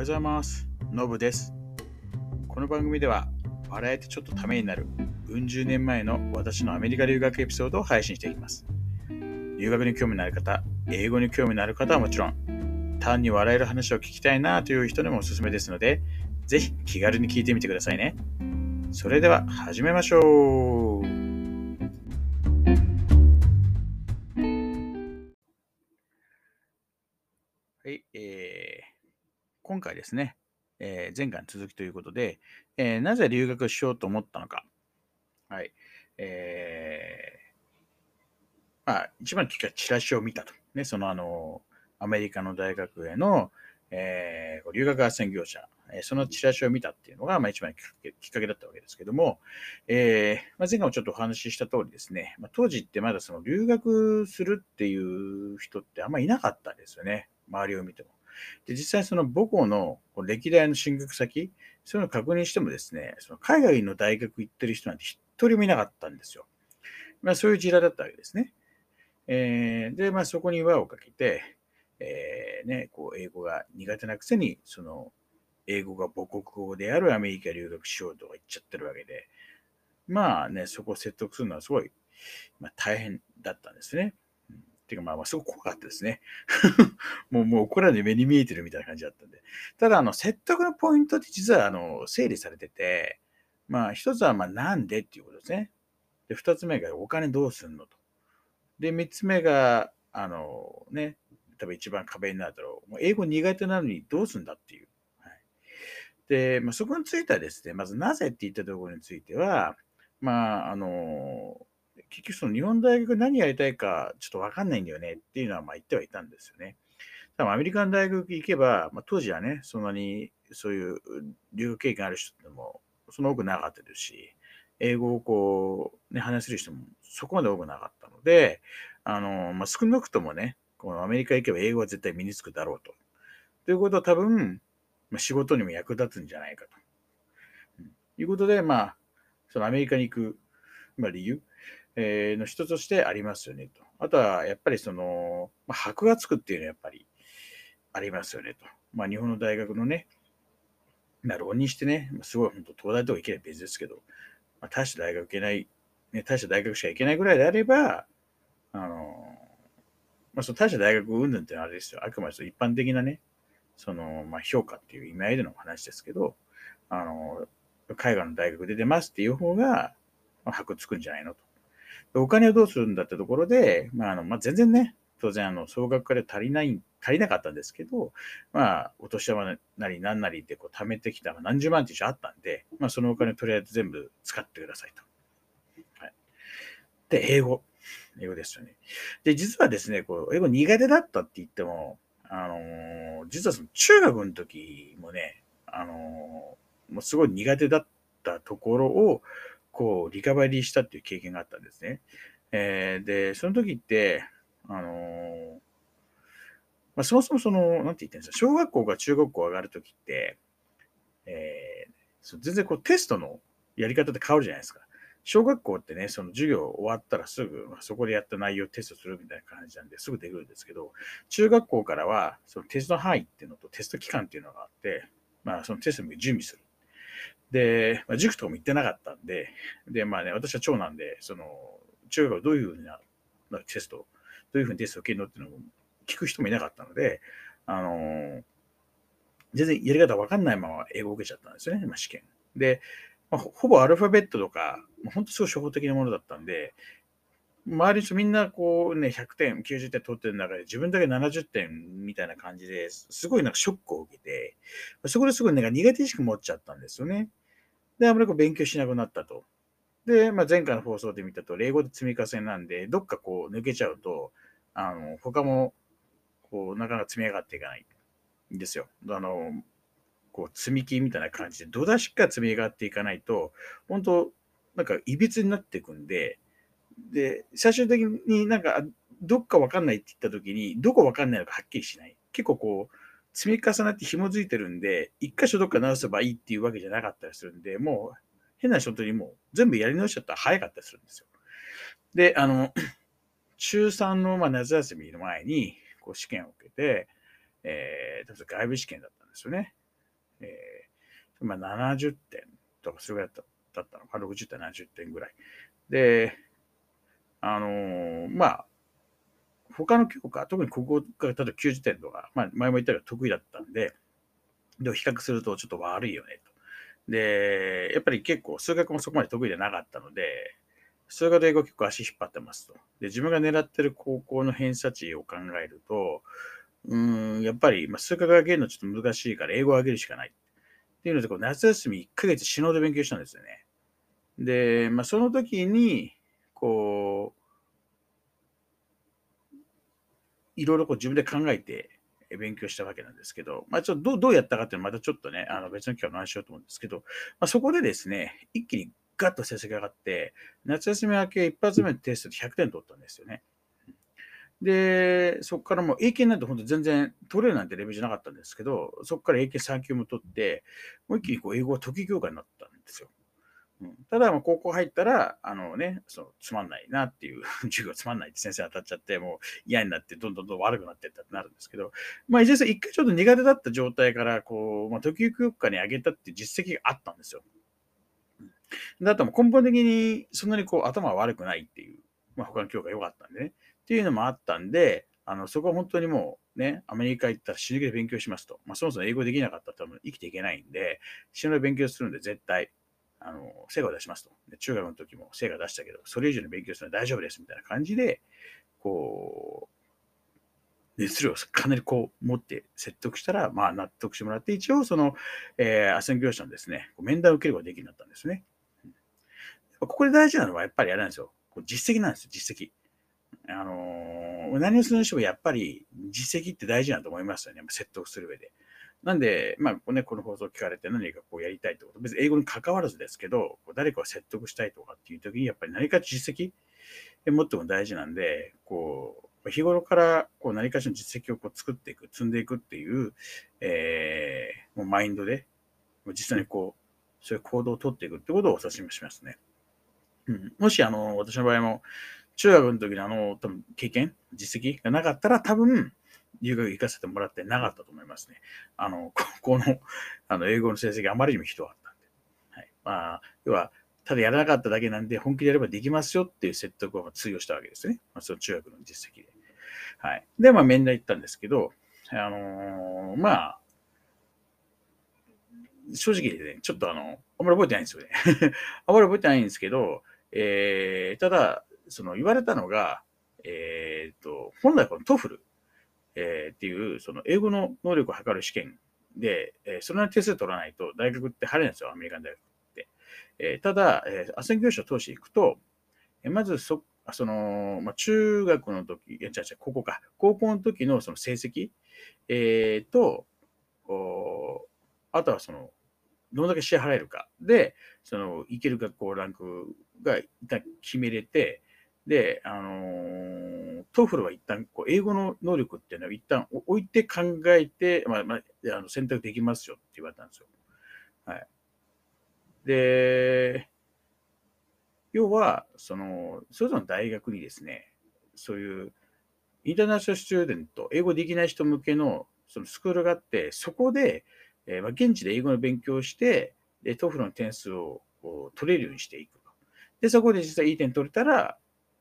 はようございます。のぶです。この番組では、笑えてちょっとためになる、うん十年前の私のアメリカ留学エピソードを配信していきます。留学に興味のある方、英語に興味のある方はもちろん、単に笑える話を聞きたいなという人にもおすすめですので、ぜひ気軽に聞いてみてくださいね。それでは始めましょう。今回ですね、えー前回の続きということで、えーなぜ留学しようと思ったのか。はい。えーまあ、一番のきっかけはチラシを見たと。ね、そのあの、アメリカの大学への、えー留学斡旋業者、えそのチラシを見たっていうのが、まあ、一番きっかけだったわけですけども、えーまあ、前回もちょっとお話しした通りですね、まあ、当時ってまだその留学するっていう人ってあんまりいなかったですよね。周りを見ても。で、実際その母校の歴代の進学先、そういうのを確認してもですね、その海外の大学行ってる人なんて一人もいなかったんですよ。まあそういう時代だったわけですね。えーで、まあそこに輪をかけて、えーね、こう英語が苦手なくせに、その英語が母国語であるアメリカ留学しようとか言っちゃってるわけで、まあね、そこを説得するのはすごい、まあ、大変だったんですね。ていうかまあまあすごく怖かったですね。もう、もう怒られ目に見えてるみたいな感じだったんで。ただ、あの、説得のポイントって実は、あの、整理されてて、まあ、一つは、まあ、なんでっていうことですね。で、二つ目が、お金どうすんのと。で、三つ目が、あの、ね、多分一番壁になるだろう。もう英語苦手なのにどうすんだっていう。はい、で、まあ、そこについてはですね、まずなぜって言ったところについては、まあ、あの、結局その日本大学何やりたいかちょっとわかんないんだよねっていうのはまあ言ってはいたんですよね。多分アメリカの大学行けば、まあ、当時はね、そんなにそういう留学経験ある人ってもそんな多くなかったですし、英語をこう、ね、話せる人もそこまで多くなかったので、あの、まあ、少なくともね、このアメリカ行けば英語は絶対身につくだろうと。ということは多分、まあ、仕事にも役立つんじゃないかと。うんいうことで、まあ、そのアメリカに行く、まあ、理由、えの一つとしてありますよねと。あとは、やっぱりその、まあ、箔がつくっていうのはやっぱりありますよねと。まあ、日本の大学のね、まあ、浪人してね、すごい本当、東大とか行けない別ですけど、まあ、大した大学行けない、ね、大した大学しか行けないぐらいであれば、あの、まあ、その大した大学云々ってのはあれですよ。あくまで一般的なね、その、まあ、評価っていう意味合いでの話ですけど、あの、海外の大学出てますっていう方が、まあ、箔つくんじゃないのと。お金をどうするんだってところで、まあ、あの、まあ、全然ね、当然、あの、総額から足りない、足りなかったんですけど、まあ、お年玉なり何なりでこう貯めてきた、何十万って一応あったんで、まあ、そのお金をとりあえず全部使ってくださいと。はい。で、英語。英語ですよね。で、実はですね、こう、英語苦手だったって言っても、あのー実はその中学の時もね、あのーもうすごい苦手だったところを、こう、リカバリーしたっていう経験があったんですね。えーで、その時って、あのーまあ、そもそもその、なんて言ってるんですか、小学校から中学校上がる時って、えーそ全然こうテストのやり方って変わるじゃないですか。小学校ってね、その授業終わったらすぐ、まあそこでやった内容をテストするみたいな感じなんで、すぐできるんですけど、中学校からは、そのテスト範囲っていうのとテスト期間っていうのがあって、まあそのテストに準備する。で、まあ、塾とかも行ってなかったんで、で、まあね、私は長男で、その、中学校どういうふうなまあテスト、どういうふうにテストを受けるのっていうのを聞く人もいなかったので、あのー全然やり方わかんないまま英語を受けちゃったんですよね、まあ、試験。で、まあほぼアルファベットとか、もう本当すごい初歩的なものだったんで、周りの人みんなこうね、100点、90点取ってる中で自分だけ70点みたいな感じですごいなんかショックを受けて、そこですごいなんか苦手意識持っちゃったんですよね。で、あまりこう勉強しなくなったと。で、まあ、前回の放送で見たと、英語で積み重ねなんで、どっかこう抜けちゃうと、あの、他も、こう、なかなか積み上がっていかないんですよ。あの、こう、積み木みたいな感じで、どだしか積み上がっていかないと、本当なんか、いびつになっていくんで、で、最終的になんか、どっかわかんないって言った時に、どこわかんないのかはっきりしない。結構こう、積み重なって紐づいてるんで、一箇所どっか直せばいいっていうわけじゃなかったりするんで、もう、変な人にもう全部やり直しちゃったら早かったりするんですよ。で、あの、中3のまあ夏休みの前に、こう試験を受けて、えー、例え外部試験だったんですよね。えー、まあ、70点とか、それぐらいだったのか、60点、70点ぐらい。で、あのー、まあ、他の教科、特に国語が例えば90点とか、まあ、前も言ったように得意だったんで、で比較するとちょっと悪いよねと。で、やっぱり結構数学もそこまで得意でなかったので、数学と英語結構足引っ張ってますと。で、自分が狙ってる高校の偏差値を考えると、うん、やっぱり、まあ、数学上げるのちょっと難しいから英語を上げるしかない。っていうので、こう夏休み1ヶ月死のうで勉強したんですよね。で、まあ、その時に、こう、いろいろこう自分で考えて勉強したわけなんですけど、まあ、ちょっとどうどうやったかっていうのはまたちょっとね、あの別の機会を話しようと思うんですけど、まあ、そこでですね、一気にガッと成績上がって、夏休み明け一発目のテストで100点取ったんですよね。で、そこからもう英検なんて本当全然取れるなんてレベルじゃなかったんですけど、そこから英検3級も取って、もう一気にこう英語が得意教科になったんですよ。うん、ただ、高校入ったら、あのね、そのつまんないなっていう、授業つまんないって先生当たっちゃって、もう嫌になって、どんどんどん悪くなってったってなるんですけど、まあ、いずれせ一回ちょっと苦手だった状態から、こう、まあ、時々教科に上げたっていう実績があったんですよ。だとも根本的にそんなにこう頭は悪くないっていう、まあ、他の教科良かったんでね。っていうのもあったんで、あのそこは本当にもうね、アメリカ行ったら死ぬ気で勉強しますと。まあ、そもそも英語できなかったら多分生きていけないんで、死ぬ気で勉強するんで絶対、あの、成果を出しますと。中学の時も成果出したけど、それ以上に勉強するのは大丈夫ですみたいな感じで、こう、熱量をかなりこう持って説得したら、まあ納得してもらって、一応その、えー、斡旋業者のですね、面談を受けることができるようになったんですね。ここで大事なのはやっぱりあれなんですよ。実績なんですよ、実績。あのー、何をするにしてもやっぱり実績って大事なと思いますよね。説得する上で。なんで、まあ、ね、この放送聞かれて何かこうやりたいってこと、別に英語に関わらずですけど、誰かを説得したいとかっていう時に、やっぱり何か実績持っても大事なんで、こう、日頃からこう何かしらの実績をこう作っていく、積んでいくっていう、えー、もうマインドで、実際にこう、そういう行動をとっていくってことをお指ししますね。うん、もし、あの、私の場合も、中学の時のあの、多分経験、実績がなかったら、多分、留学行かせてもらってなかったと思いますね。あの、高校の、あの、英語の成績あまりにもひどかったんで。はい。まあ、要は、ただやらなかっただけなんで、本気でやればできますよっていう説得を通用したわけですね。まあ、その中学の実績で。はい。で、まあ、面談行ったんですけど、あのー、まあ、正直でね、ちょっとあの、あんまり覚えてないんですよね。あんまり覚えてないんですけど、えー、ただ、その言われたのが、えっ、と、本来この TOEFL、えー、っていう、その英語の能力を測る試験で、えー、それなりに点数取らないと大学って入れないんですよ、アメリカの大学って。えー、ただ、えー、斡旋業者を通していくと、えー、まずそ、その、まあ、中学の時、いや、違う違う、高校か。高校の時のその成績、えー、と、おあとはその、どんだけ支払えるかで、その、いける学校ランクが一旦決めれて、で、あの、 TOEFL は一旦こう英語の能力っていうのは一旦置いて考えて、まあまあ、あの選択できますよって言われたんですよ。はい。で、要は、その、それぞれの大学にですね、そういう international student、英語できない人向けのそのスクールがあって、そこで、えー、まあ、現地で英語の勉強をして、で、 TOEFL の点数を取れるようにしていく。で、そこで実際いい点取れたら、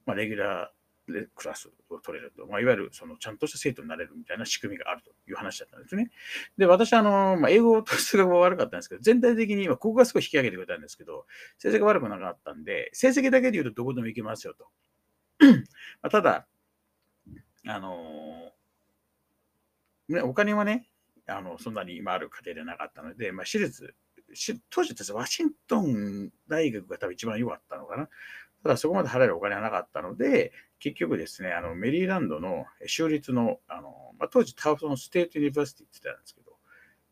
まあ、レギュラーでクラスを取れると、まあ、いわゆるそのちゃんとした生徒になれるみたいな仕組みがあるという話だったんですね。で、私、あの、まあ、英語と数学は悪かったんですけど、全体的に、まあ、国語がすごい引き上げてくれたんですけど、成績が悪くなかったんで、成績だけで言うとどこでも行けますよと。まあ、ただ、あのね、お金はね、あのそんなに今ある家庭でなかったので、まあ、私立、当時ですワシントン大学が多分一番良かったのかな。ただそこまで払えるお金はなかったので、結局ですね、あのメリーランドの州立の、あのまあ、当時 Towson State University って言ってたんですけど、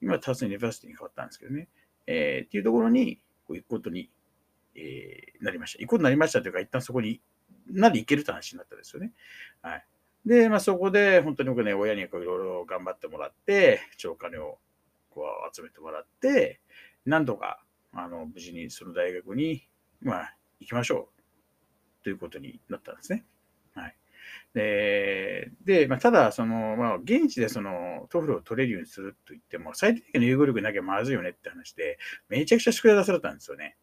今 Towson University に変わったんですけどね、えー、っていうところにこう行くことに、えー、なりました。行くことになりましたというか、一旦そこになり行けるって話になったんですよね。はい。で、まあ、そこで本当に僕ね、親にいろいろ頑張ってもらって、貯金をこう集めてもらって、なんとかあの無事にその大学に、まあ、行きましょうということになったんですね。はい。で、でまあ、ただ、その、まあ、現地でその、 TOEFL を取れるようにすると言っても、最低限の英語力なきゃまずいよねって話で、めちゃくちゃ宿題出されたんですよね。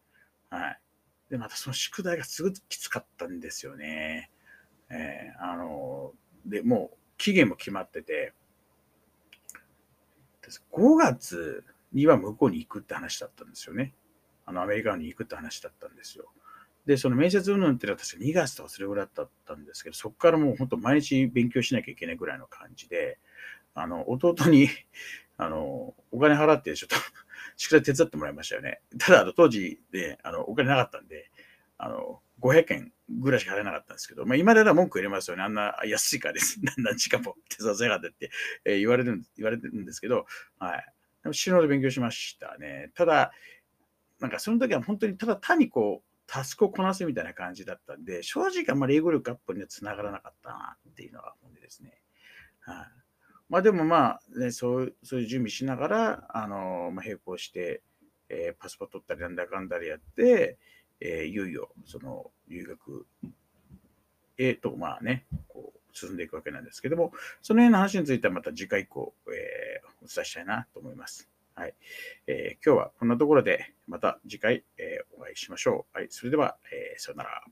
はい。で、またその宿題がすごくきつかったんですよね。えー、あの、で、もう期限も決まってて、5月には向こうに行くって話だったんですよね。あの、アメリカに行くって話だったんですよ。で、その面接運動っていうのは確か2月とかそれぐらいだったんですけど、そこからもう本当毎日勉強しなきゃいけないぐらいの感じで、あの、弟に、あの、お金払ってちょっと 宿題手伝ってもらいましたよね。ただ、当時で、あの、お金なかったんで、あの、500円ぐらいしか払えなかったんですけど、まあ、今では文句入れますよね。あんな安いからです。何時間も手伝わせやがってって、え、言われる言われてるんですけど、はい。でも死ぬほど勉強しましたね。ただ、なんかその時は本当にただ単にこう、タスクをこなすみたいな感じだったんで、正直あんまり英語力アップには繋がらなかったなっていうのが本音ですね。はい。まあでもまあ、ね、そうそういう準備しながら、あのまあ、並行して、えー、パスポート取ったりなんだかんだりやって、えー、いよいよその留学へと、まあね、こう進んでいくわけなんですけども、その辺の話についてはまた次回以降、えー、お伝えしたいなと思います。はい。えー、今日はこんなところで、また次回、えー、お会いしましょう。はい。それでは、えー、さよなら。